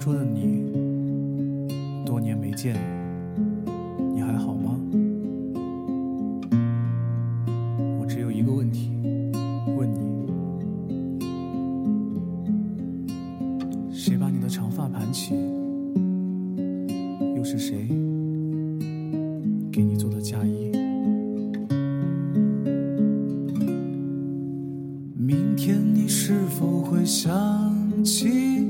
桌的你，多年没见，你还好吗？我只有一个问题问你：谁把你的长发盘起？又是谁给你做的嫁衣？明天你是否会想起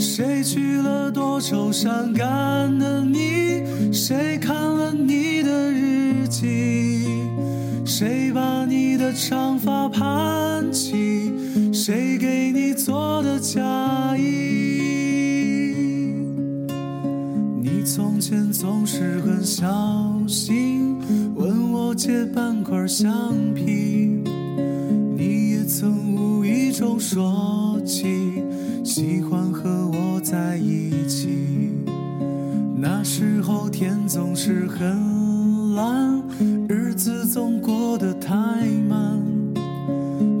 谁娶了多愁善感的你？谁看了你的日记？谁把你的长发盘起？谁给你做的嫁衣？你从前总是很小心，问我借半块橡皮。你也曾无意中说起，喜欢和在一起。那时候天总是很蓝，日子总过得太慢。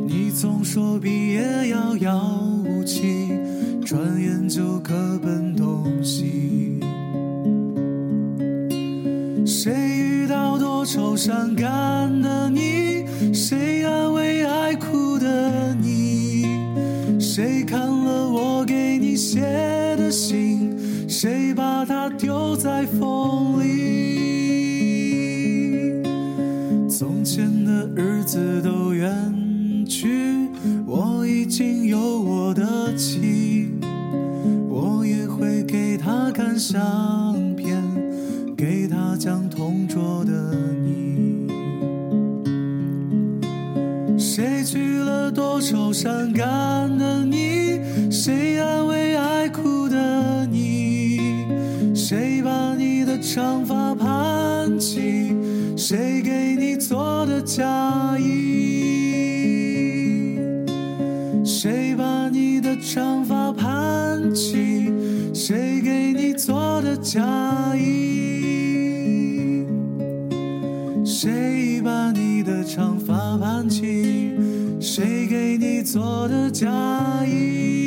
你总说毕业遥遥无期，转眼就各奔东西。谁遇到多愁善感的你？谁安慰爱哭的你？谁看了我给你写的信？谁把它丢在风里？从前的日子都远去，我已经有我的妻，我也会给她看相片，给她讲同桌的你。谁娶了多愁善感的你？谁安慰爱哭的？谁把你的长发盘起？谁给你做的嫁衣？谁把你的长发盘起？谁给你做的嫁衣？谁把你的长发盘起？谁给你做的嫁衣？